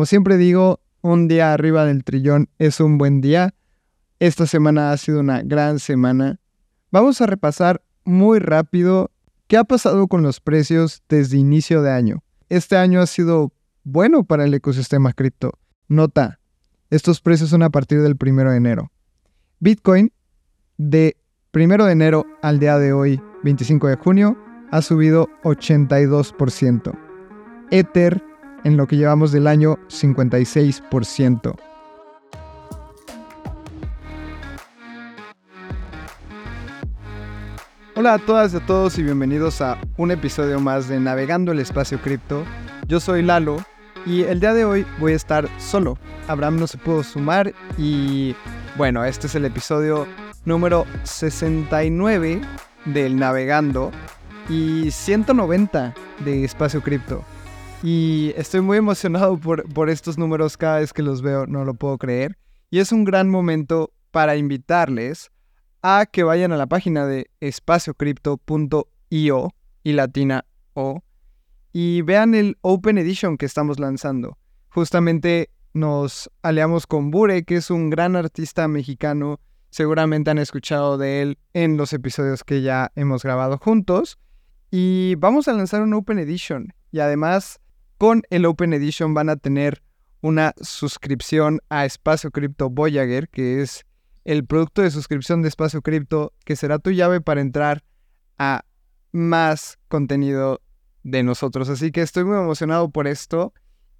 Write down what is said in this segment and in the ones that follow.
como siempre digo, un día arriba del trillón es un buen día. Esta semana ha sido una gran semana. Vamos a repasar muy rápido qué ha pasado con los precios desde inicio de año. Este año ha sido bueno para el ecosistema cripto. Nota, estos precios son a partir del 1 de enero. Bitcoin de 1 de enero al día de hoy, 25 de junio, ha subido 82%. Ether en lo que llevamos del año 56%. Hola a todas y a todos y bienvenidos a un episodio más de Navegando el Espacio Cripto. Yo soy Lalo y el día de hoy voy a estar solo. Abraham no se pudo sumar y bueno, este es el episodio número 69 del Navegando y 190 de Espacio Cripto. Y estoy muy emocionado por, por estos números cada vez que los veo, no lo puedo creer. Y es un gran momento para invitarles a que vayan a la página de espaciocrypto.io y latina o y vean el Open Edition que estamos lanzando. Justamente nos aliamos con Bure, que es un gran artista mexicano. Seguramente han escuchado de él en los episodios que ya hemos grabado juntos. Y vamos a lanzar un Open Edition. Y además con el Open Edition van a tener una suscripción a Espacio Cripto Voyager, que es el producto de suscripción de Espacio Cripto, que será tu llave para entrar a más contenido de nosotros. Así que estoy muy emocionado por esto.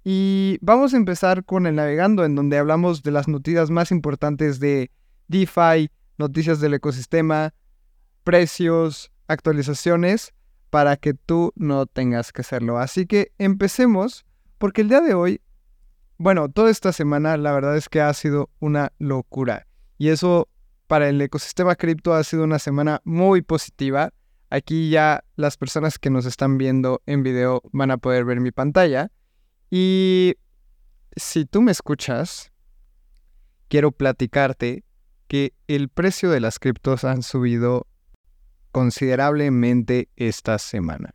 Y vamos a empezar con el navegando, en donde hablamos de las noticias más importantes de DeFi, noticias del ecosistema, precios, actualizaciones para que tú no tengas que hacerlo. Así que empecemos, porque el día de hoy, bueno, toda esta semana la verdad es que ha sido una locura. Y eso para el ecosistema cripto ha sido una semana muy positiva. Aquí ya las personas que nos están viendo en video van a poder ver mi pantalla. Y si tú me escuchas, quiero platicarte que el precio de las criptos han subido considerablemente esta semana.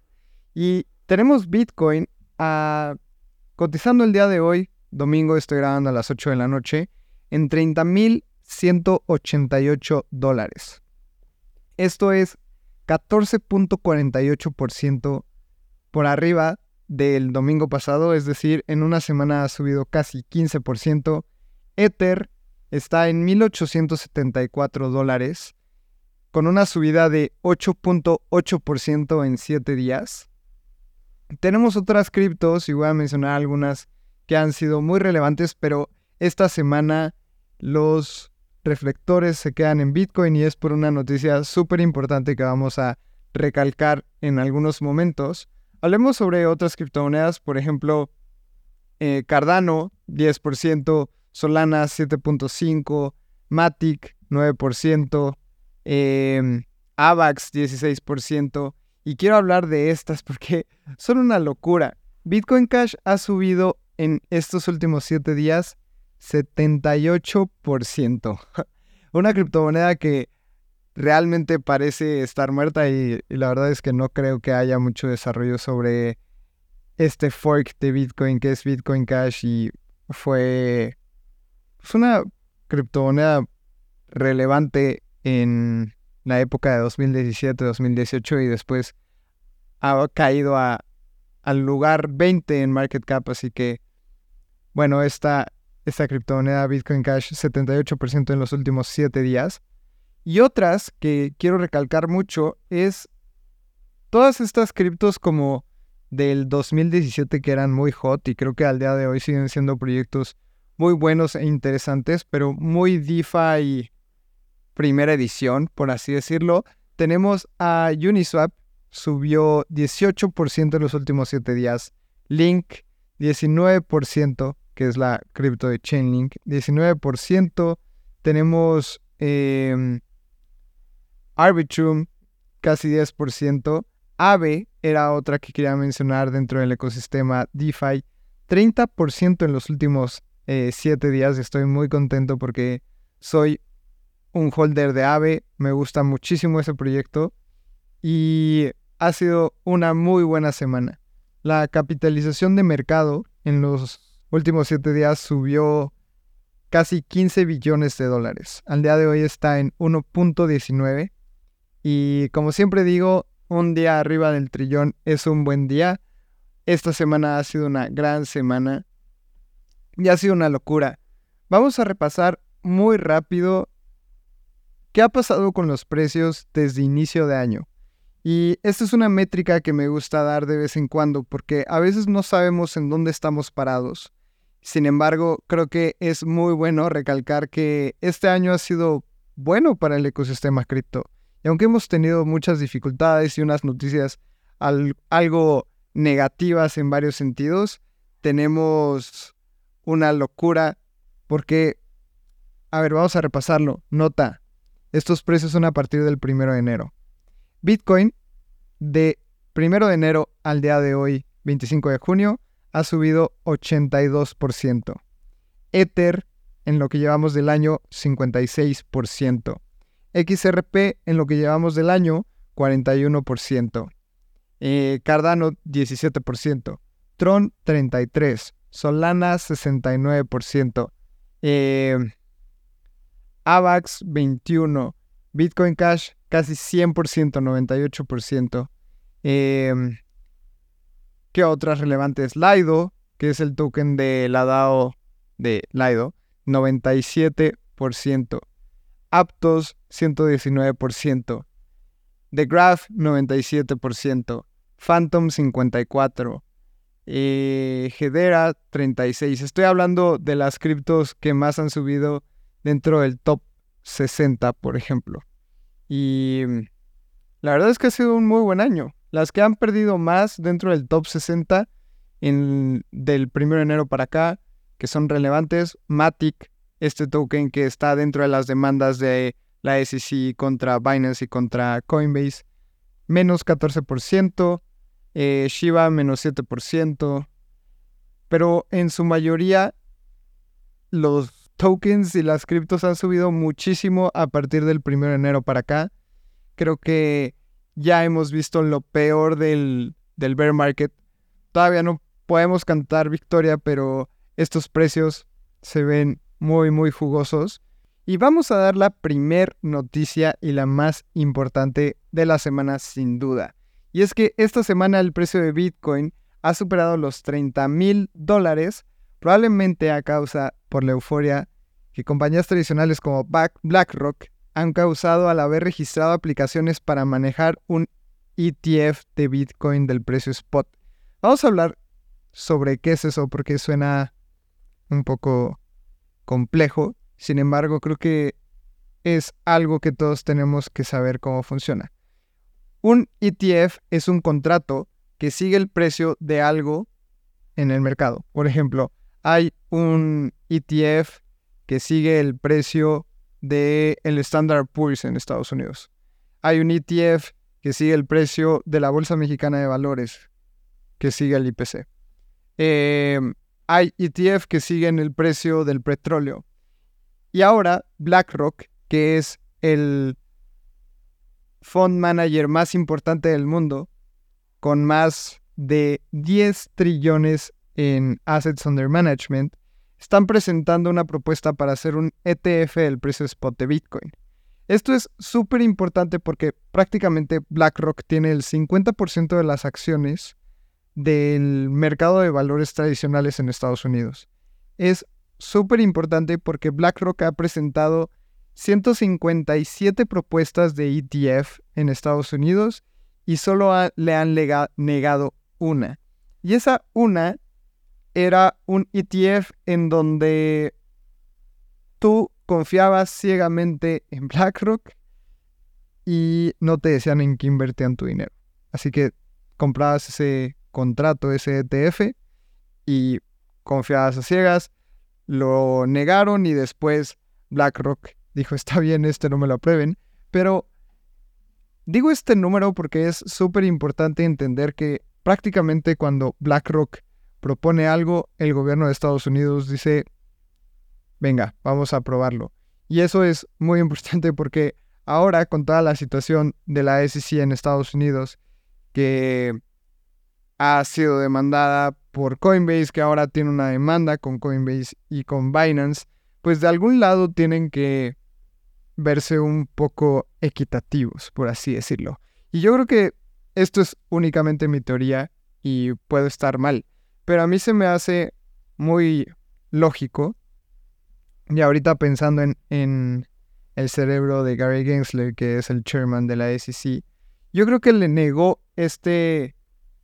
Y tenemos Bitcoin a, ah, cotizando el día de hoy, domingo estoy grabando a las 8 de la noche, en 30.188 dólares. Esto es 14.48% por arriba del domingo pasado, es decir, en una semana ha subido casi 15%. Ether está en 1.874 dólares con una subida de 8.8% en 7 días. Tenemos otras criptos y voy a mencionar algunas que han sido muy relevantes, pero esta semana los reflectores se quedan en Bitcoin y es por una noticia súper importante que vamos a recalcar en algunos momentos. Hablemos sobre otras criptomonedas, por ejemplo, eh, Cardano 10%, Solana 7.5%, Matic 9%, eh, AVAX 16%. Y quiero hablar de estas porque son una locura. Bitcoin Cash ha subido en estos últimos 7 días 78%. una criptomoneda que realmente parece estar muerta y, la verdad es que no creo que haya mucho desarrollo sobre este fork de Bitcoin que es Bitcoin Cash y fue pues, una criptomoneda relevante en la época de 2017-2018 y después ha caído a, al lugar 20 en market cap, así que bueno, esta, esta criptomoneda Bitcoin Cash 78% en los últimos 7 días. Y otras que quiero recalcar mucho es todas estas criptos como del 2017 que eran muy hot y creo que al día de hoy siguen siendo proyectos muy buenos e interesantes, pero muy DeFi primera edición, por así decirlo, tenemos a Uniswap, subió 18% en los últimos 7 días. Link, 19%, que es la cripto de Chainlink, 19%. Tenemos em, Arbitrum, casi 10%. Aave era otra que quería mencionar dentro del ecosistema DeFi. 30% en los últimos 7 eh, días. Estoy muy contento porque soy un holder de AVE, me gusta muchísimo ese proyecto y ha sido una muy buena semana. La capitalización de mercado en los últimos siete días subió casi 15 billones de dólares. Al día de hoy está en 1.19 y como siempre digo, un día arriba del trillón es un buen día. Esta semana ha sido una gran semana y ha sido una locura. Vamos a repasar muy rápido qué ha pasado con los precios desde inicio de año. Y esta es una métrica que me gusta dar de vez en cuando porque a veces no sabemos en dónde estamos parados. Sin embargo, creo que es muy bueno recalcar que este año ha sido bueno para el ecosistema cripto. Y aunque hemos tenido muchas dificultades y unas noticias algo negativas en varios sentidos, tenemos una locura porque, a ver, vamos a repasarlo. Nota, estos precios son a partir del primero de enero. Bitcoin de primero de enero al día de hoy, 25 de junio, ha subido 82%. Ether en lo que llevamos del año 56%. XRP en lo que llevamos del año 41%. Eh, Cardano 17%. Tron 33%. Solana 69%. Eh, AVAX 21%. Bitcoin Cash casi 100%, 98%. Eh, ¿Qué otras relevantes? Lido, que es el token de la DAO de Lido, 97%. Aptos, 119%. The Graph, 97%. Phantom, 54%. Eh, Hedera, 36%. Estoy hablando de las criptos que más han subido dentro del top 60, por ejemplo. Y la verdad es que ha sido un muy buen año. Las que han perdido más dentro del top 60 en, del 1 de enero para acá, que son relevantes, Matic, este token que está dentro de las demandas de la SEC contra Binance y contra Coinbase, menos 14%, eh, Shiba menos 7%, pero en su mayoría los tokens y las criptos han subido muchísimo a partir del 1 de enero para acá. Creo que ya hemos visto lo peor del, del bear market. Todavía no podemos cantar victoria, pero estos precios se ven muy, muy jugosos. Y vamos a dar la primer noticia y la más importante de la semana sin duda. Y es que esta semana el precio de Bitcoin ha superado los 30 mil dólares, probablemente a causa por la euforia que compañías tradicionales como BlackRock han causado al haber registrado aplicaciones para manejar un ETF de Bitcoin del precio spot. Vamos a hablar sobre qué es eso porque suena un poco complejo. Sin embargo, creo que es algo que todos tenemos que saber cómo funciona. Un ETF es un contrato que sigue el precio de algo en el mercado. Por ejemplo, hay un ETF que sigue el precio del el Standard Poor's en Estados Unidos. Hay un ETF que sigue el precio de la Bolsa Mexicana de Valores, que sigue el IPC. Em, hay ETF que siguen el precio del petróleo. Y ahora BlackRock, que es el fund manager más importante del mundo, con más de 10 trillones en assets under management, están presentando una propuesta para hacer un ETF del precio spot de Bitcoin. Esto es súper importante porque prácticamente BlackRock tiene el 50% de las acciones del mercado de valores tradicionales en Estados Unidos. Es súper importante porque BlackRock ha presentado 157 propuestas de ETF en Estados Unidos y solo le han negado una. Y esa una era un ETF en donde tú confiabas ciegamente en BlackRock y no te decían en qué invertían tu dinero. Así que comprabas ese contrato, ese ETF y confiabas a ciegas, lo negaron y después BlackRock dijo, está bien, este no me lo aprueben, pero digo este número porque es súper importante entender que prácticamente cuando BlackRock propone algo, el gobierno de Estados Unidos dice, venga, vamos a aprobarlo. Y eso es muy importante porque ahora con toda la situación de la SEC en Estados Unidos, que ha sido demandada por Coinbase, que ahora tiene una demanda con Coinbase y con Binance, pues de algún lado tienen que verse un poco equitativos, por así decirlo. Y yo creo que esto es únicamente mi teoría y puedo estar mal, pero a mí se me hace muy lógico, y ahorita pensando en, en el cerebro de Gary Gensler, que es el chairman de la SEC, yo creo que le negó este,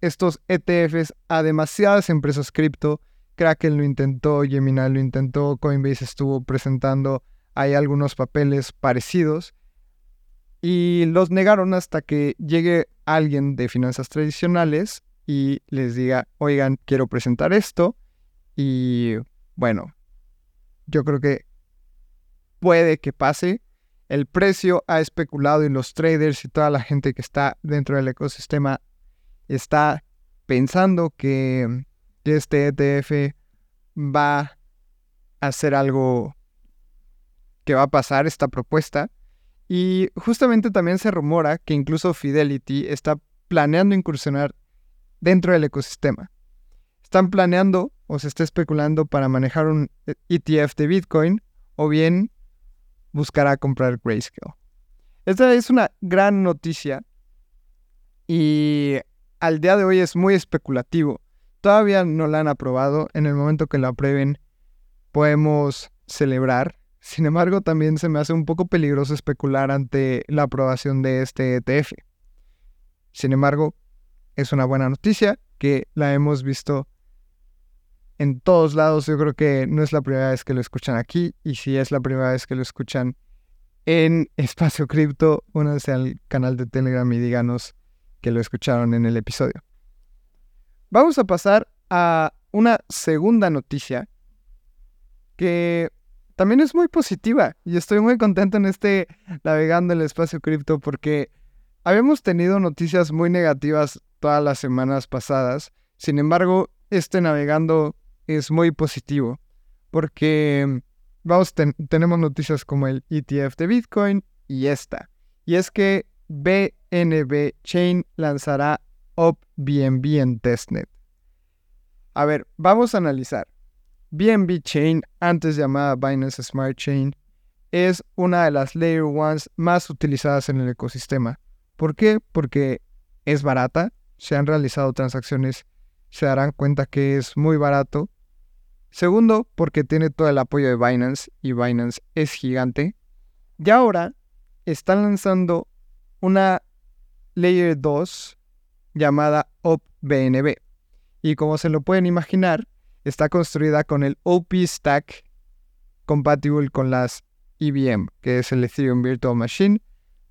estos ETFs a demasiadas empresas cripto. Kraken lo intentó, Gemini lo intentó, Coinbase estuvo presentando hay algunos papeles parecidos y los negaron hasta que llegue alguien de finanzas tradicionales y les diga, oigan, quiero presentar esto y bueno, yo creo que puede que pase. El precio ha especulado y los traders y toda la gente que está dentro del ecosistema está pensando que, este ETF va a hacer algo que va a pasar, esta propuesta. Y justamente también se rumora que incluso Fidelity está planeando incursionar dentro del ecosistema. Están planeando o se está especulando para manejar un ETF de Bitcoin o bien buscará comprar Grayscale. Esta es una gran noticia y al día de hoy es muy especulativo. Todavía no la han aprobado. En el momento que la aprueben podemos celebrar. Sin embargo, también se me hace un poco peligroso especular ante la aprobación de este ETF. Sin embargo, es una buena noticia que la hemos visto en todos lados. Yo creo que no es la primera vez que lo escuchan aquí y si es la primera vez que lo escuchan en Espacio Cripto, únanse al canal de Telegram y díganos que lo escucharon en el episodio. Vamos a pasar a una segunda noticia que también es muy positiva y estoy muy contento en este navegando el espacio cripto porque habíamos tenido noticias muy negativas todas las semanas pasadas. Sin embargo, este navegando es muy positivo porque vamos, tenemos noticias como el ETF de Bitcoin y esta. Y es que BNB Chain lanzará OpBNB en testnet. A ver, vamos a analizar. BNB Chain, antes llamada Binance Smart Chain, es una de las Layer Ones más utilizadas en el ecosistema. ¿Por qué? Porque es barata, se han realizado transacciones, se darán cuenta que es muy barato Segundo, porque tiene todo el apoyo de Binance y Binance es gigante. Y ahora están lanzando una Layer 2 llamada OpBNB. Y como se lo pueden imaginar, está construida con el OP Stack compatible con las EVM, que es el Ethereum Virtual Machine.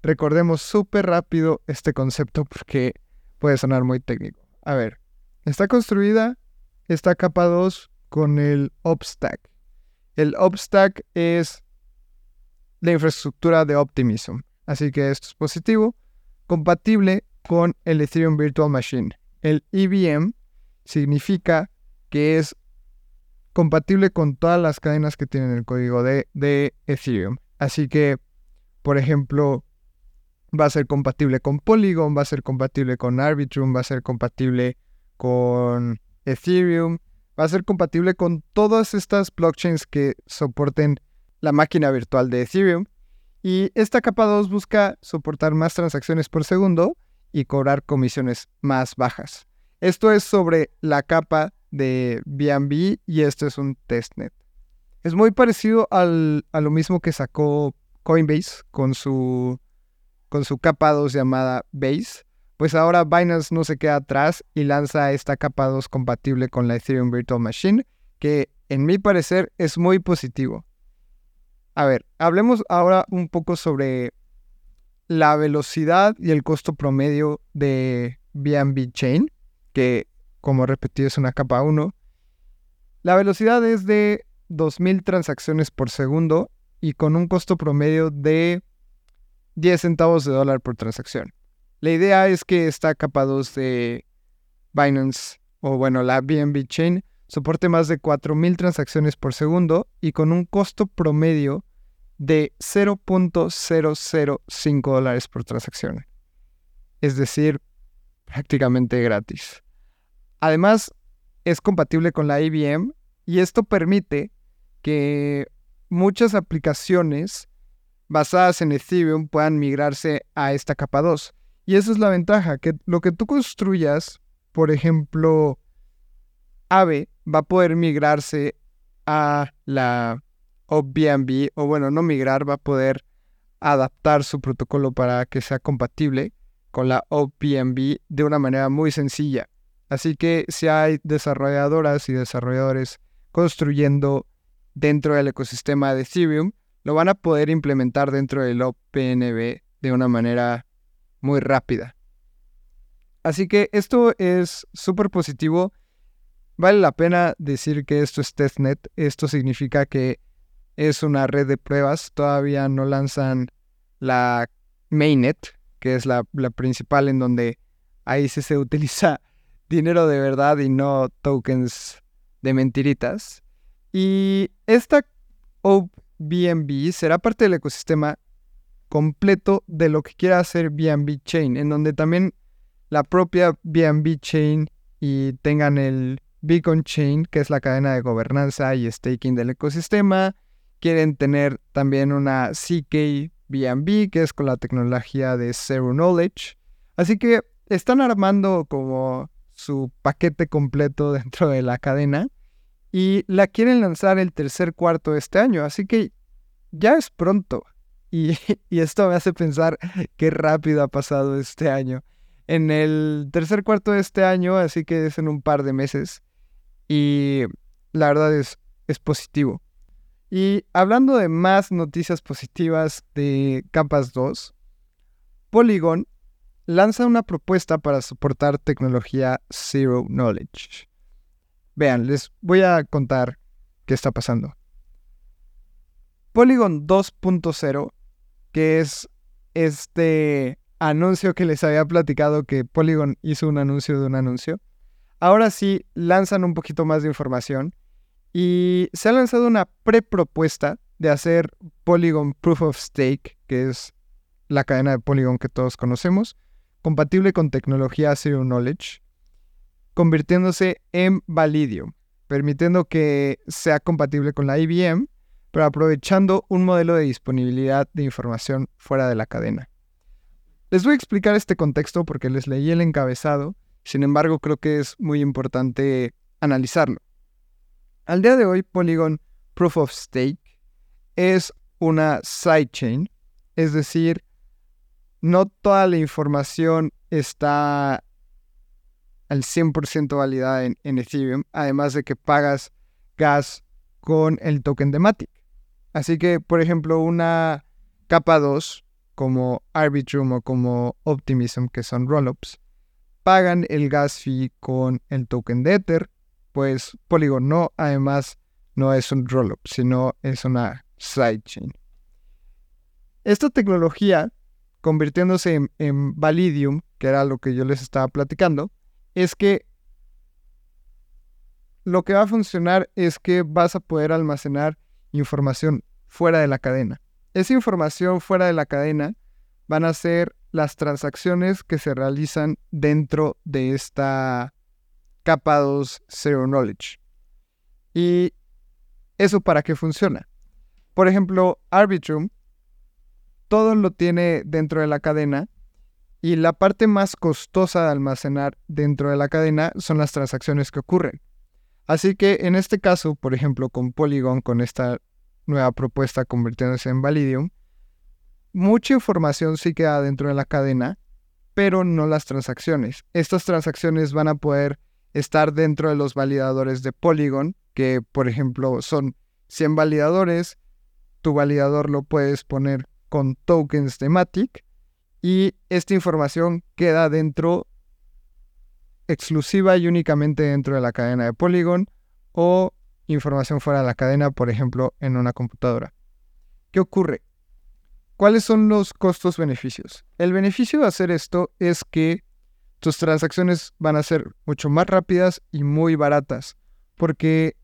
Recordemos súper rápido este concepto porque puede sonar muy técnico. A ver, está construida esta capa 2 con el OpStack. El OpStack es la infraestructura de Optimism, así que esto es positivo, compatible con el Ethereum Virtual Machine. El EVM significa que es compatible con todas las cadenas que tienen el código de Ethereum. Así que, por ejemplo, va a ser compatible con Polygon, va a ser compatible con Arbitrum, va a ser compatible con Ethereum, va a ser compatible con todas estas blockchains que soporten la máquina virtual de Ethereum. Y esta capa 2 busca soportar más transacciones por segundo y cobrar comisiones más bajas. Esto es sobre la capa de BNB y esto es un testnet. Es muy parecido a lo mismo que sacó Coinbase con su, con su capa 2 llamada Base pues ahora Binance no se queda atrás y lanza esta capa 2 compatible con la Ethereum Virtual Machine, que en mi parecer es muy positivo. A ver, hablemos ahora un poco sobre la velocidad y el costo promedio de BNB Chain, que como repetí es una capa 1. La velocidad es de 2.000 transacciones por segundo y con un costo promedio de 10 centavos de dólar por transacción. La idea es que esta capa 2 de Binance, o bueno, la BNB Chain, soporte más de 4.000 transacciones por segundo y con un costo promedio de 0.005 dólares por transacción. Es decir, prácticamente gratis. Además, es compatible con la IBM y esto permite que muchas aplicaciones basadas en Ethereum puedan migrarse a esta capa 2. Y esa es la ventaja, que lo que tú construyas, por ejemplo, AVE, va a poder migrarse a la OBNB, o bueno, no migrar, va a poder adaptar su protocolo para que sea compatible con la OPNB de una manera muy sencilla. Así que si hay desarrolladoras y desarrolladores construyendo dentro del ecosistema de Ethereum, lo van a poder implementar dentro del OPNB de una manera muy rápida. Así que esto es súper positivo. Vale la pena decir que esto es testnet. Esto significa que es una red de pruebas. Todavía no lanzan la mainnet, que es la, principal en donde ahí se utiliza dinero de verdad y no tokens de mentiritas. Y esta OBNB será parte del ecosistema completo de lo que quiera hacer BNB Chain, en donde también la propia BNB Chain y tengan el Beacon Chain, que es la cadena de gobernanza y staking del ecosistema. Quieren tener también una CK BNB, que es con la tecnología de Zero Knowledge. Así que están armando como su paquete completo dentro de la cadena y la quieren lanzar el tercer cuarto de este año. Así que ya es pronto. Y, esto me hace pensar qué rápido ha pasado este año. En el tercer cuarto de este año, así que es en un par de meses. Y la verdad es, es positivo. Y hablando de más noticias positivas de Capas 2, Polygon lanza una propuesta para soportar tecnología Zero Knowledge. Vean, les voy a contar qué está pasando. Polygon 2.0 que es este anuncio que les había platicado que Polygon hizo un anuncio de un anuncio. Ahora sí lanzan un poquito más de información y se ha lanzado una prepropuesta de hacer Polygon Proof of Stake, que es la cadena de Polygon que todos conocemos, compatible con tecnología Zero Knowledge, convirtiéndose en Validium, permitiendo que sea compatible con la IBM pero aprovechando un modelo de disponibilidad de información fuera de la cadena. Les voy a explicar este contexto porque les leí el encabezado, sin embargo creo que es muy importante analizarlo. Al día de hoy, Polygon Proof of Stake es una sidechain, es decir, no toda la información está al 100% validada en, en, Ethereum, además de que pagas gas con el token de Matic. Así que, por ejemplo, una capa 2 como Arbitrum o como Optimism, que son rollups, pagan el gas fee con el token de Ether, pues Polygon no, además no es un rollup, sino es una sidechain. Esta tecnología, convirtiéndose en, en Validium, que era lo que yo les estaba platicando, es que lo que va a funcionar es que vas a poder almacenar información fuera de la cadena. Esa información fuera de la cadena van a ser las transacciones que se realizan dentro de esta capa 2 Zero Knowledge. ¿Y eso para qué funciona? Por ejemplo, Arbitrum, todo lo tiene dentro de la cadena y la parte más costosa de almacenar dentro de la cadena son las transacciones que ocurren. Así que en este caso, por ejemplo, con Polygon, con esta nueva propuesta convirtiéndose en Validium, mucha información sí queda dentro de la cadena, pero no las transacciones. Estas transacciones van a poder estar dentro de los validadores de Polygon, que por ejemplo son 100 validadores, tu validador lo puedes poner con tokens de Matic y esta información queda dentro exclusiva y únicamente dentro de la cadena de Polygon o información fuera de la cadena, por ejemplo, en una computadora. ¿Qué ocurre? ¿Cuáles son los costos-beneficios? El beneficio de hacer esto es que tus transacciones van a ser mucho más rápidas y muy baratas, porque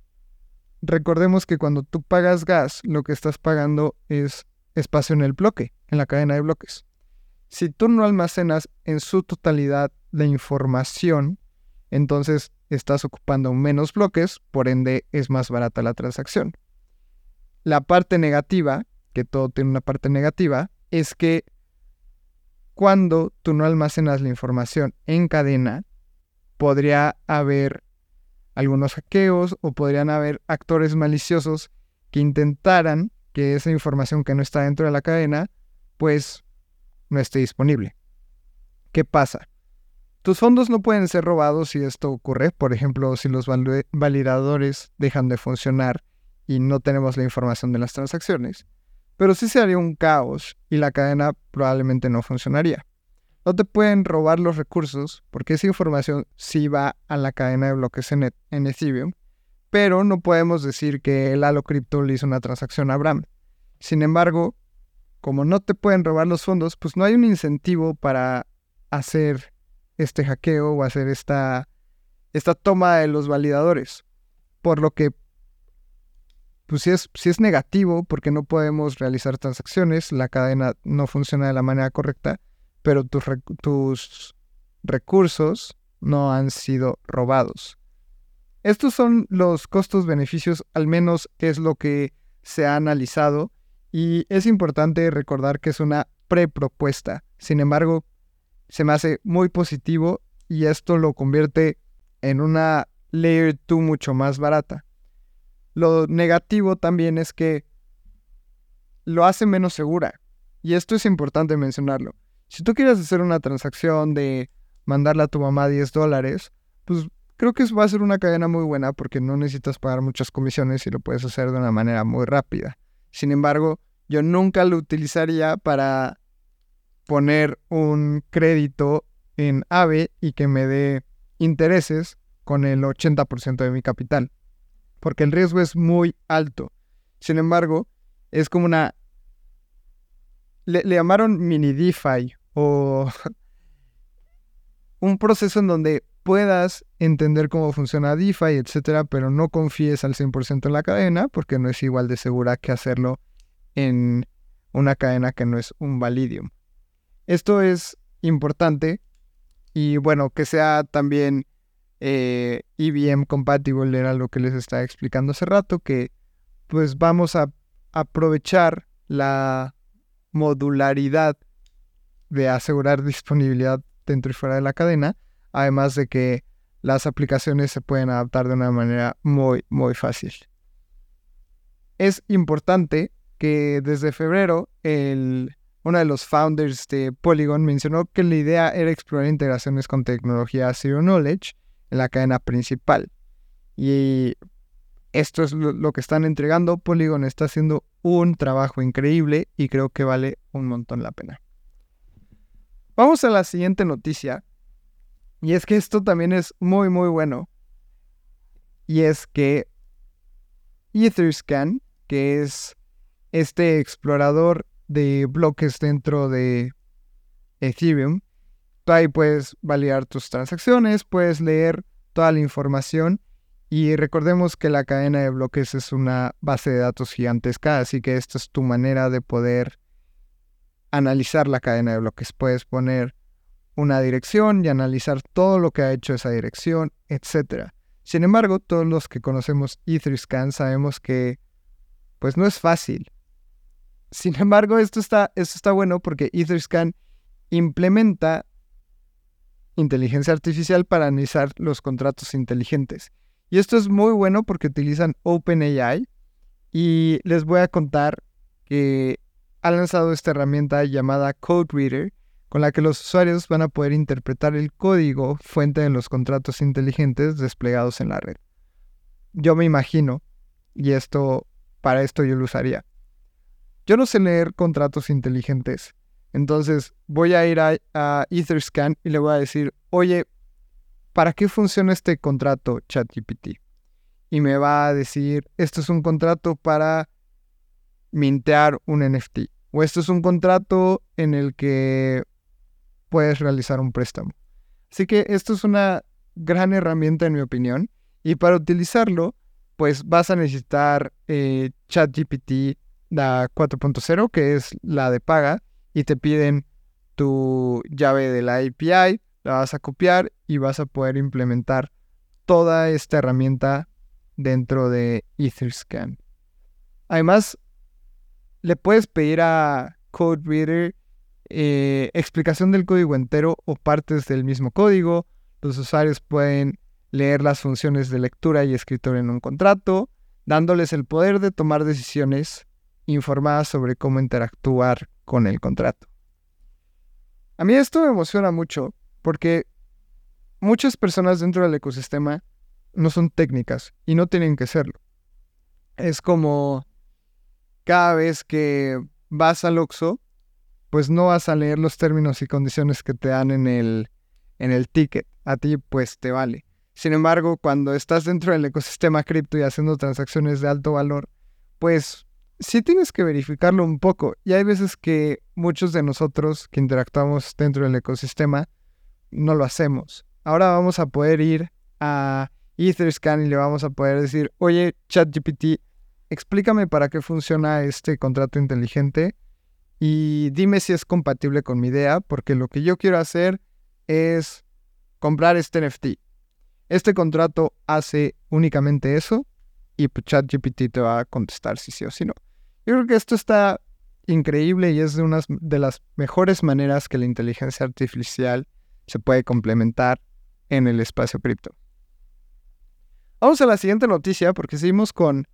recordemos que cuando tú pagas gas, lo que estás pagando es espacio en el bloque, en la cadena de bloques. Si tú no almacenas en su totalidad la información, entonces estás ocupando menos bloques, por ende es más barata la transacción. La parte negativa, que todo tiene una parte negativa, es que cuando tú no almacenas la información en cadena, podría haber algunos hackeos o podrían haber actores maliciosos que intentaran que esa información que no está dentro de la cadena, pues no esté disponible. ¿Qué pasa? Tus fondos no pueden ser robados si esto ocurre, por ejemplo, si los validadores dejan de funcionar y no tenemos la información de las transacciones, pero sí se haría un caos y la cadena probablemente no funcionaría. No te pueden robar los recursos porque esa información sí va a la cadena de bloques en, Ethereum, pero no podemos decir que el Halo Crypto le hizo una transacción a Abraham. Sin embargo, como no te pueden robar los fondos, pues no hay un incentivo para hacer este hackeo o hacer esta, esta toma de los validadores. Por lo que, pues si es, si es negativo porque no podemos realizar transacciones, la cadena no funciona de la manera correcta, pero tus, tus recursos no han sido robados. Estos son los costos-beneficios, al menos es lo que se ha analizado, y es importante recordar que es una prepropuesta. Sin embargo, se me hace muy positivo y esto lo convierte en una Layer 2 mucho más barata. Lo negativo también es que lo hace menos segura. Y esto es importante mencionarlo. Si tú quieres hacer una transacción de mandarle a tu mamá 10 dólares, pues creo que va a ser una cadena muy buena porque no necesitas pagar muchas comisiones y lo puedes hacer de una manera muy rápida. Sin embargo, yo nunca lo utilizaría para poner un crédito en AVE y que me dé intereses con el 80% de mi capital, porque el riesgo es muy alto. Sin embargo, es como una... Le, llamaron mini DeFi o un proceso en donde puedas entender cómo funciona DeFi, etcétera, pero no confíes al 100% en la cadena porque no es igual de segura que hacerlo en una cadena que no es un Validium. Esto es importante y bueno, que sea también eh, EVM compatible era lo que les estaba explicando hace rato, que pues vamos a aprovechar la modularidad de asegurar disponibilidad dentro y fuera de la cadena, además de que las aplicaciones se pueden adaptar de una manera muy, muy fácil. Es importante que desde febrero el uno de los founders de Polygon mencionó que la idea era explorar integraciones con tecnología Zero Knowledge en la cadena principal. Y esto es lo, que están entregando. Polygon está haciendo un trabajo increíble y creo que vale un montón la pena. Vamos a la siguiente noticia. Y es que esto también es muy, muy bueno. Y es que Etherscan, que es este explorador de bloques dentro de Ethereum. Tú ahí puedes validar tus transacciones, puedes leer toda la información y recordemos que la cadena de bloques es una base de datos gigantesca, así que esta es tu manera de poder analizar la cadena de bloques. Puedes poner una dirección y analizar todo lo que ha hecho esa dirección, etc. Sin embargo, todos los que conocemos Etherscan sabemos que pues no es fácil. Sin embargo, esto está, bueno porque Etherscan implementa inteligencia artificial para analizar los contratos inteligentes. Y esto es muy bueno porque utilizan OpenAI y les voy a contar que ha lanzado esta herramienta llamada Code Reader con la que los usuarios van a poder interpretar el código fuente de los contratos inteligentes desplegados en la red. Yo me imagino, y esto para esto yo lo usaría, yo no sé leer contratos inteligentes. Entonces voy a ir a, Etherscan y le voy a decir, oye, ¿para qué funciona este contrato ChatGPT? Y me va a decir, esto es un contrato para mintear un NFT. O esto es un contrato en el que puedes realizar un préstamo. Así que esto es una gran herramienta en mi opinión. Y para utilizarlo, pues vas a necesitar eh, ChatGPT la 4.0, que es la de paga, y te piden tu llave de la API, la vas a copiar y vas a poder implementar toda esta herramienta dentro de Etherscan. Además, le puedes pedir a CodeReader eh, explicación del código entero o partes del mismo código. Los usuarios pueden leer las funciones de lectura y escritura en un contrato, dándoles el poder de tomar decisiones informadas sobre cómo interactuar con el contrato. A mí esto me emociona mucho porque muchas personas dentro del ecosistema no son técnicas y no tienen que serlo. Es como cada vez que vas al Oxxo, pues no vas a leer los términos y condiciones que te dan en el, en el ticket. A ti pues te vale. Sin embargo, cuando estás dentro del ecosistema cripto y haciendo transacciones de alto valor, pues sí tienes que verificarlo un poco. Y hay veces que muchos de nosotros que interactuamos dentro del ecosistema no lo hacemos. Ahora vamos a poder ir a Etherscan y le vamos a poder decir, oye, ChatGPT, explícame para qué funciona este contrato inteligente y dime si es compatible con mi idea, porque lo que yo quiero hacer es comprar este NFT. Este contrato hace únicamente eso y pues, ChatGPT te va a contestar si sí o si no. Yo creo que esto está increíble y es de una de las mejores maneras que la inteligencia artificial se puede complementar en el espacio cripto. Vamos a la siguiente noticia porque seguimos con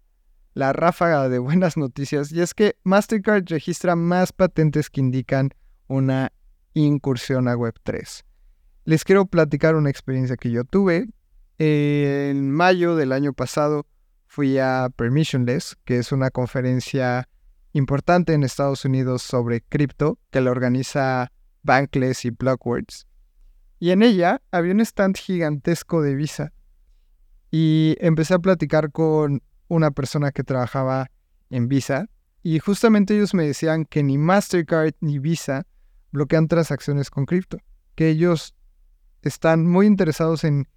la ráfaga de buenas noticias y es que Mastercard registra más patentes que indican una incursión a Web3. Les quiero platicar una experiencia que yo tuve. En mayo del año pasado fui a Permissionless, que es una conferencia importante en Estados Unidos sobre cripto que la organiza Bankless y Blockworks. Y en ella había un stand gigantesco de Visa. Y empecé a platicar con una persona que trabajaba en Visa y justamente ellos me decían que ni Mastercard ni Visa bloquean transacciones con cripto, que ellos están muy interesados en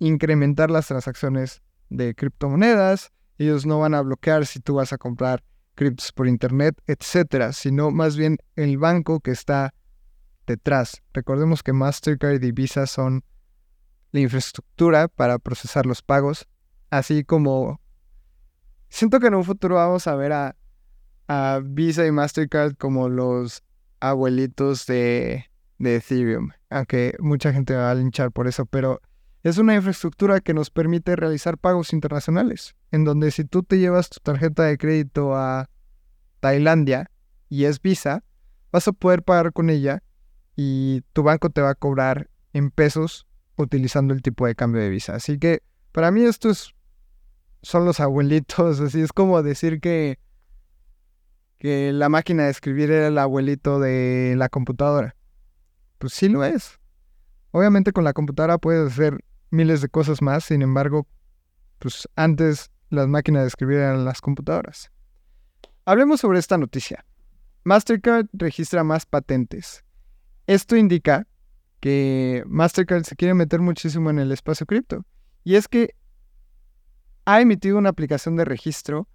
incrementar las transacciones de criptomonedas, ellos no van a bloquear si tú vas a comprar criptos por internet, etcétera, sino más bien el banco que está detrás. Recordemos que Mastercard y Visa son la infraestructura para procesar los pagos, así como Siento que en un futuro vamos a ver a, Visa y Mastercard como los abuelitos de, de Ethereum, aunque mucha gente va a linchar por eso, pero es una infraestructura que nos permite realizar pagos internacionales, en donde si tú te llevas tu tarjeta de crédito a Tailandia y es Visa, vas a poder pagar con ella y tu banco te va a cobrar en pesos utilizando el tipo de cambio de Visa. Así que para mí esto es son los abuelitos, así es como decir que, que la máquina de escribir era el abuelito de la computadora. Pues sí lo es. Obviamente con la computadora puedes hacer miles de cosas más, sin embargo, pues antes las máquinas de escribir eran las computadoras. Hablemos sobre esta noticia. Mastercard registra más patentes. Esto indica que Mastercard se quiere meter muchísimo en el espacio cripto. Y es que ha emitido una aplicación de registro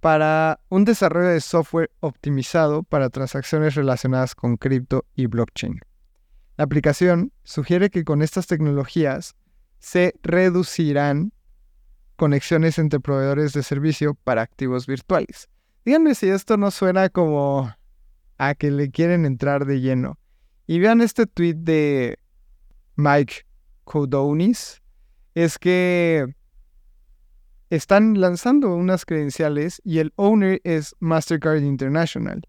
para un desarrollo de software optimizado para transacciones relacionadas con cripto y blockchain. La aplicación sugiere que con estas tecnologías se reducirán conexiones entre proveedores de servicio para activos virtuales. Díganme si esto no suena como a que le quieren entrar de lleno. Y vean este tweet de Mike Kodonis. Es que están lanzando unas credenciales y el owner es Mastercard International.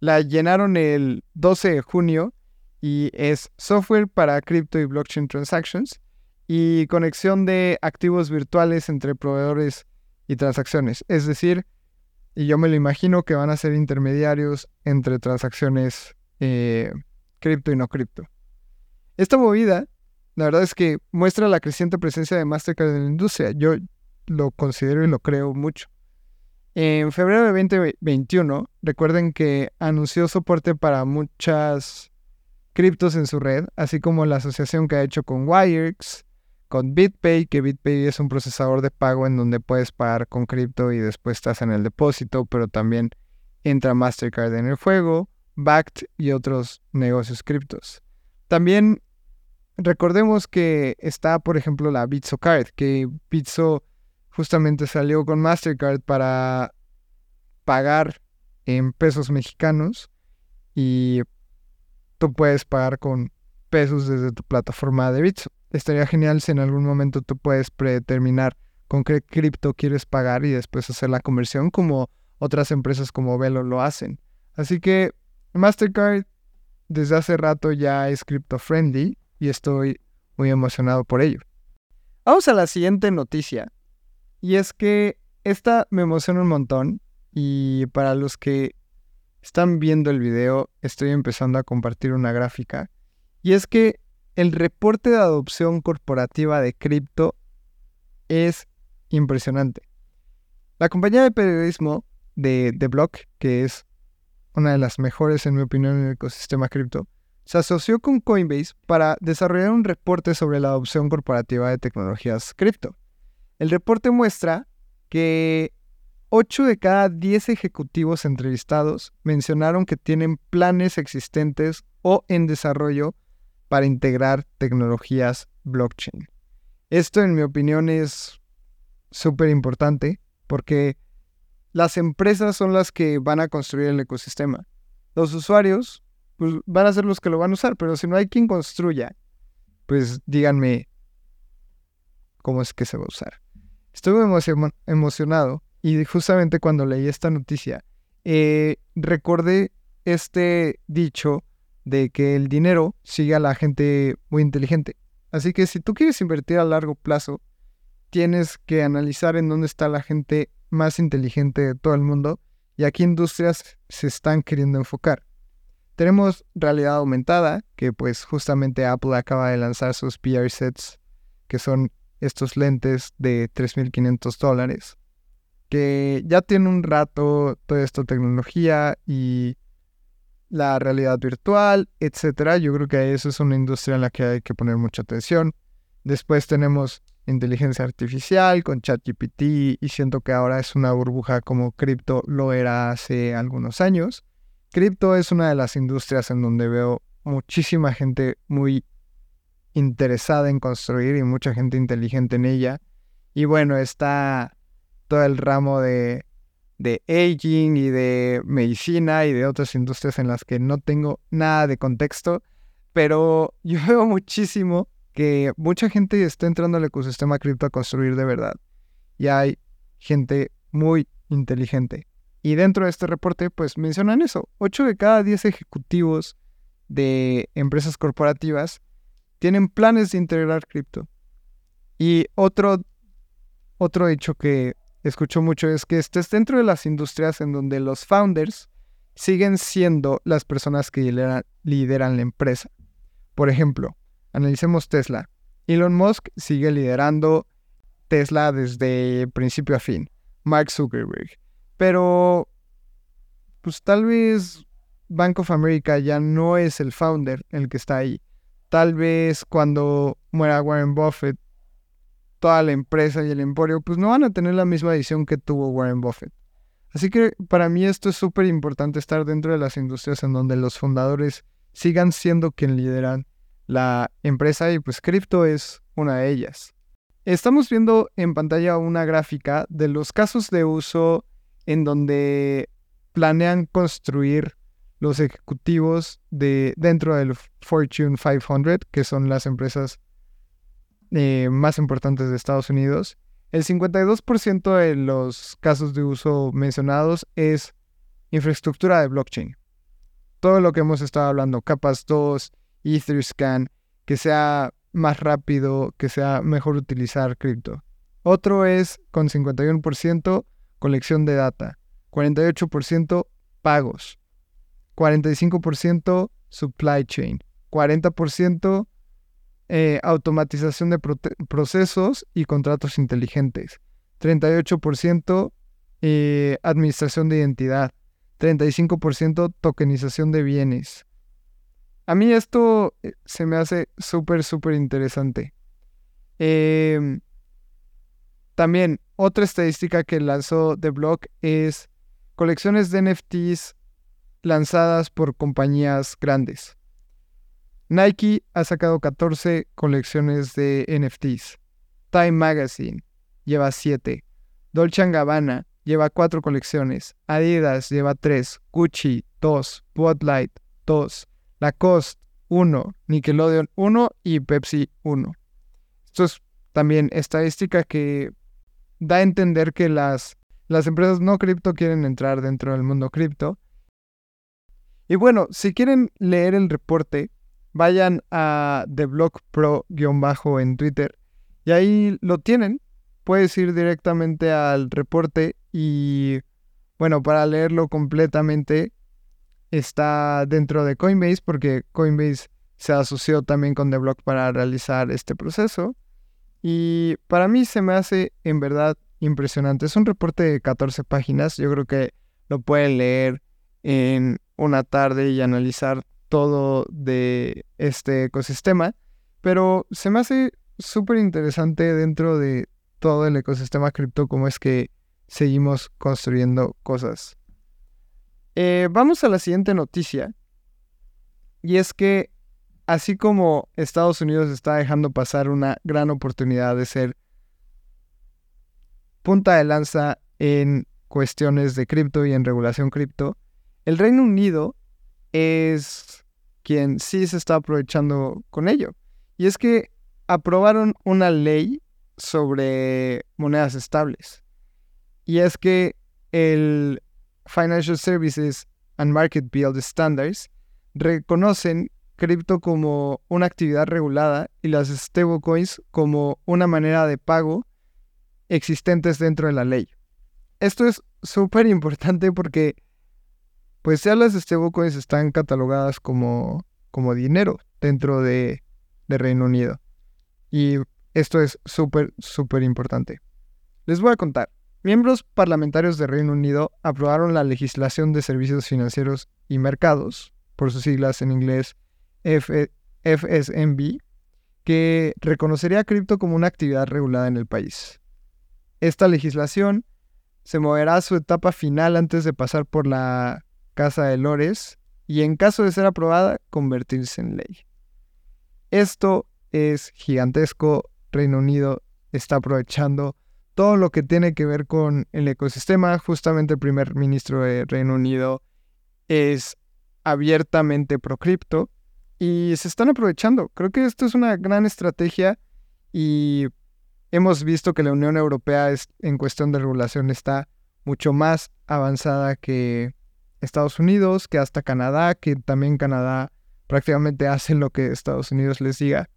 La llenaron el 12 de junio y es software para crypto y blockchain transactions y conexión de activos virtuales entre proveedores y transacciones. Es decir, y yo me lo imagino que van a ser intermediarios entre transacciones eh, cripto y no cripto. Esta movida, la verdad es que muestra la creciente presencia de Mastercard en la industria. Yo lo considero y lo creo mucho. En febrero de 2021, recuerden que anunció soporte para muchas criptos en su red, así como la asociación que ha hecho con Wirex, con BitPay, que BitPay es un procesador de pago en donde puedes pagar con cripto y después estás en el depósito, pero también entra Mastercard en el juego, Backed y otros negocios criptos. También recordemos que está, por ejemplo, la Bitso Card, que Bitso justamente salió con Mastercard para pagar en pesos mexicanos y tú puedes pagar con pesos desde tu plataforma de Bitso. Estaría genial si en algún momento tú puedes predeterminar con qué cripto quieres pagar y después hacer la conversión como otras empresas como Velo lo hacen. Así que Mastercard desde hace rato ya es crypto friendly y estoy muy emocionado por ello. Vamos a la siguiente noticia. Y es que esta me emociona un montón y para los que están viendo el video estoy empezando a compartir una gráfica. Y es que el reporte de adopción corporativa de cripto es impresionante. La compañía de periodismo de The Block, que es una de las mejores en mi opinión en el ecosistema cripto, se asoció con Coinbase para desarrollar un reporte sobre la adopción corporativa de tecnologías cripto. El reporte muestra que 8 de cada 10 ejecutivos entrevistados mencionaron que tienen planes existentes o en desarrollo para integrar tecnologías blockchain. Esto en mi opinión es súper importante porque las empresas son las que van a construir el ecosistema. Los usuarios pues, van a ser los que lo van a usar, pero si no hay quien construya, pues díganme cómo es que se va a usar. Estuve emocionado y justamente cuando leí esta noticia, eh, recordé este dicho de que el dinero sigue a la gente muy inteligente. Así que si tú quieres invertir a largo plazo, tienes que analizar en dónde está la gente más inteligente de todo el mundo y a qué industrias se están queriendo enfocar. Tenemos realidad aumentada, que pues justamente Apple acaba de lanzar sus VR sets, que son estos lentes de 3.500 dólares, que ya tiene un rato toda esta tecnología y la realidad virtual, etcétera. Yo creo que eso es una industria en la que hay que poner mucha atención. Después tenemos inteligencia artificial con ChatGPT y siento que ahora es una burbuja como cripto lo era hace algunos años. Cripto es una de las industrias en donde veo muchísima gente muy interesada en construir y mucha gente inteligente en ella. Y bueno, está todo el ramo de de aging y de medicina y de otras industrias en las que no tengo nada de contexto, pero yo veo muchísimo que mucha gente está entrando al ecosistema cripto a construir de verdad. Y hay gente muy inteligente. Y dentro de este reporte, pues mencionan eso. 8 de cada 10 ejecutivos de empresas corporativas tienen planes de integrar cripto. Y otro, otro hecho que escucho mucho es que estés dentro de las industrias en donde los founders siguen siendo las personas que lideran, la empresa. Por ejemplo, analicemos Tesla. Elon Musk sigue liderando Tesla desde principio a fin. Mark Zuckerberg. Pero, pues tal vez Bank of America ya no es el founder el que está ahí. Tal vez cuando muera Warren Buffett toda la empresa y el emporio, pues no van a tener la misma visión que tuvo Warren Buffett. Así que para mí esto es súper importante estar dentro de las industrias en donde los fundadores sigan siendo quien lideran la empresa y pues cripto es una de ellas. Estamos viendo en pantalla una gráfica de los casos de uso en donde planean construir los ejecutivos de dentro del Fortune 500, que son las empresas eh, más importantes de Estados Unidos, el 52% de los casos de uso mencionados es infraestructura de blockchain. Todo lo que hemos estado hablando, capas 2, Etherscan, que sea más rápido, que sea mejor utilizar cripto. Otro es con 51% colección de data, 48% pagos, 45% supply chain, 40% eh, automatización de procesos y contratos inteligentes, 38% eh, administración de identidad, 35% tokenización de bienes. A mí esto eh, se me hace súper, súper interesante. Em, también otra estadística que lanzó The Block es colecciones de NFTs lanzadas por compañías grandes. Nike ha sacado 14 colecciones de NFTs. Time Magazine lleva 7. Dolce Gabbana lleva 4 colecciones. Adidas lleva 3. Gucci 2. Spotlight 2. Lacoste 1. Nickelodeon 1 y Pepsi 1. Esto es también estadística que da a entender que las, las empresas no cripto quieren entrar dentro del mundo cripto. Y bueno, si quieren leer el reporte, vayan a TheBlockPro- en Twitter y ahí lo tienen. Puedes ir directamente al reporte y bueno, para leerlo completamente está dentro de Coinbase porque Coinbase se asoció también con The Block para realizar este proceso. Y para mí se me hace en verdad impresionante. Es un reporte de 14 páginas. Yo creo que lo pueden leer en una tarde y analizar todo de este ecosistema. Pero se me hace súper interesante dentro de todo el ecosistema cripto cómo es que seguimos construyendo cosas. Eh, vamos a la siguiente noticia. Y es que así como Estados Unidos está dejando pasar una gran oportunidad de ser punta de lanza en cuestiones de cripto y en regulación cripto, el Reino Unido es quien sí se está aprovechando con ello. Y es que aprobaron una ley sobre monedas estables. Y es que el Financial Services and Market Build Standards reconocen cripto como una actividad regulada y las stablecoins como una manera de pago existentes dentro de la ley. Esto es súper importante porque pues ya las stablecoins están catalogadas como, como dinero dentro de, de Reino Unido. Y esto es súper, súper importante. Les voy a contar. Miembros parlamentarios de Reino Unido aprobaron la legislación de servicios financieros y mercados, por sus siglas en inglés FSMB, que reconocería cripto como una actividad regulada en el país. Esta legislación se moverá a su etapa final antes de pasar por la Casa de Lores y en caso de ser aprobada, convertirse en ley. Esto es gigantesco. Reino Unido está aprovechando todo lo que tiene que ver con el ecosistema. Justamente el primer ministro de Reino Unido es abiertamente pro cripto y se están aprovechando. Creo que esto es una gran estrategia y hemos visto que la Unión Europea es, en cuestión de regulación está mucho más avanzada que Estados Unidos, que hasta Canadá, que también Canadá prácticamente hace lo que Estados Unidos les diga.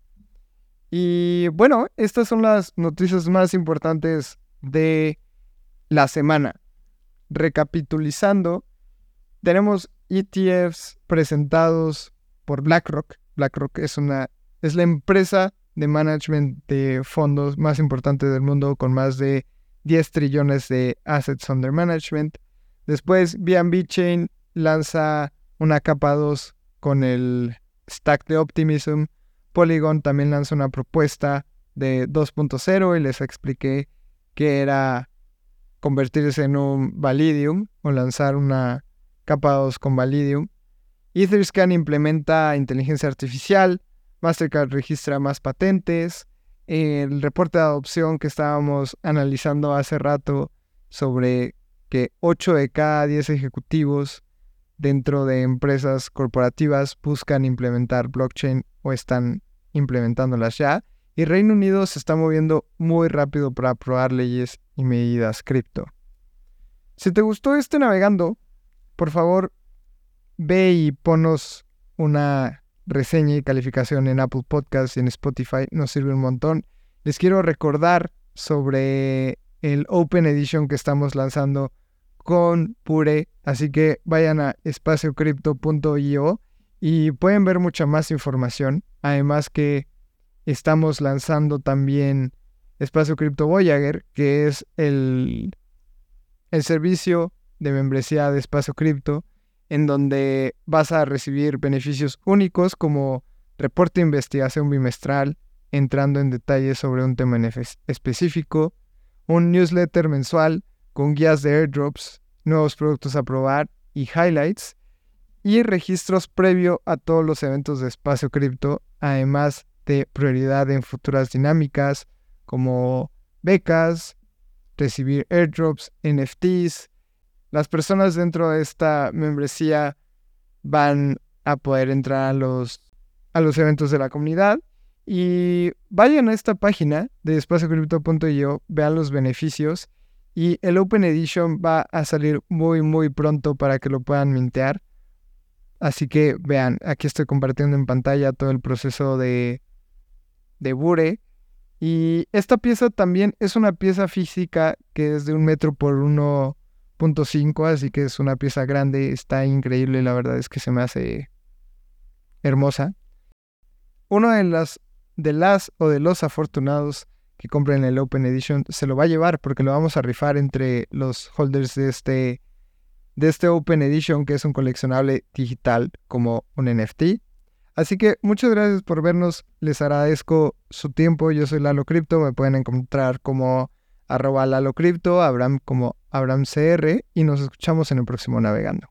Y bueno, estas son las noticias más importantes de la semana. Recapitulizando, tenemos ETFs presentados por BlackRock. BlackRock es una es la empresa de management de fondos más importante del mundo con más de 10 trillones de assets under management. Después BNB Chain lanza una capa 2 con el stack de Optimism. Polygon también lanza una propuesta de 2.0 y les expliqué que era convertirse en un Validium o lanzar una capa 2 con Validium. Etherscan implementa inteligencia artificial, Mastercard registra más patentes, el reporte de adopción que estábamos analizando hace rato sobre que 8 de cada 10 ejecutivos dentro de empresas corporativas buscan implementar blockchain o están implementándolas ya. Y Reino Unido se está moviendo muy rápido para aprobar leyes y medidas cripto. Si te gustó este navegando, por favor ve y ponos una reseña y calificación en Apple Podcasts y en Spotify, nos sirve un montón. Les quiero recordar sobre el Open Edition que estamos lanzando con Pure, así que vayan a espaciocrypto.io y pueden ver mucha más información. Además que estamos lanzando también Espacio Crypto Voyager, que es el, el servicio de membresía de Espacio Cripto en donde vas a recibir beneficios únicos como reporte de investigación bimestral, entrando en detalles sobre un tema específico, un newsletter mensual con guías de airdrops, nuevos productos a probar y highlights. y registros previo a todos los eventos de espacio cripto, además de prioridad en futuras dinámicas como becas, recibir airdrops, NFTs. Las personas dentro de esta membresía van a poder entrar a los, a los eventos de la comunidad y vayan a esta página de espaciocrypto.io, vean los beneficios y el Open Edition va a salir muy muy pronto para que lo puedan mintear. Así que vean, aquí estoy compartiendo en pantalla todo el proceso de, de Bure. Y esta pieza también es una pieza física que es de un metro por 1.5, así que es una pieza grande, está increíble, la verdad es que se me hace hermosa. Uno de las, de las o de los afortunados que compren el Open Edition se lo va a llevar porque lo vamos a rifar entre los holders de este de este Open Edition, que es un coleccionable digital como un NFT. Así que muchas gracias por vernos, les agradezco su tiempo, yo soy Lalo Crypto, me pueden encontrar como arroba Lalo Crypto, Abraham como Abraham CR y nos escuchamos en el próximo Navegando.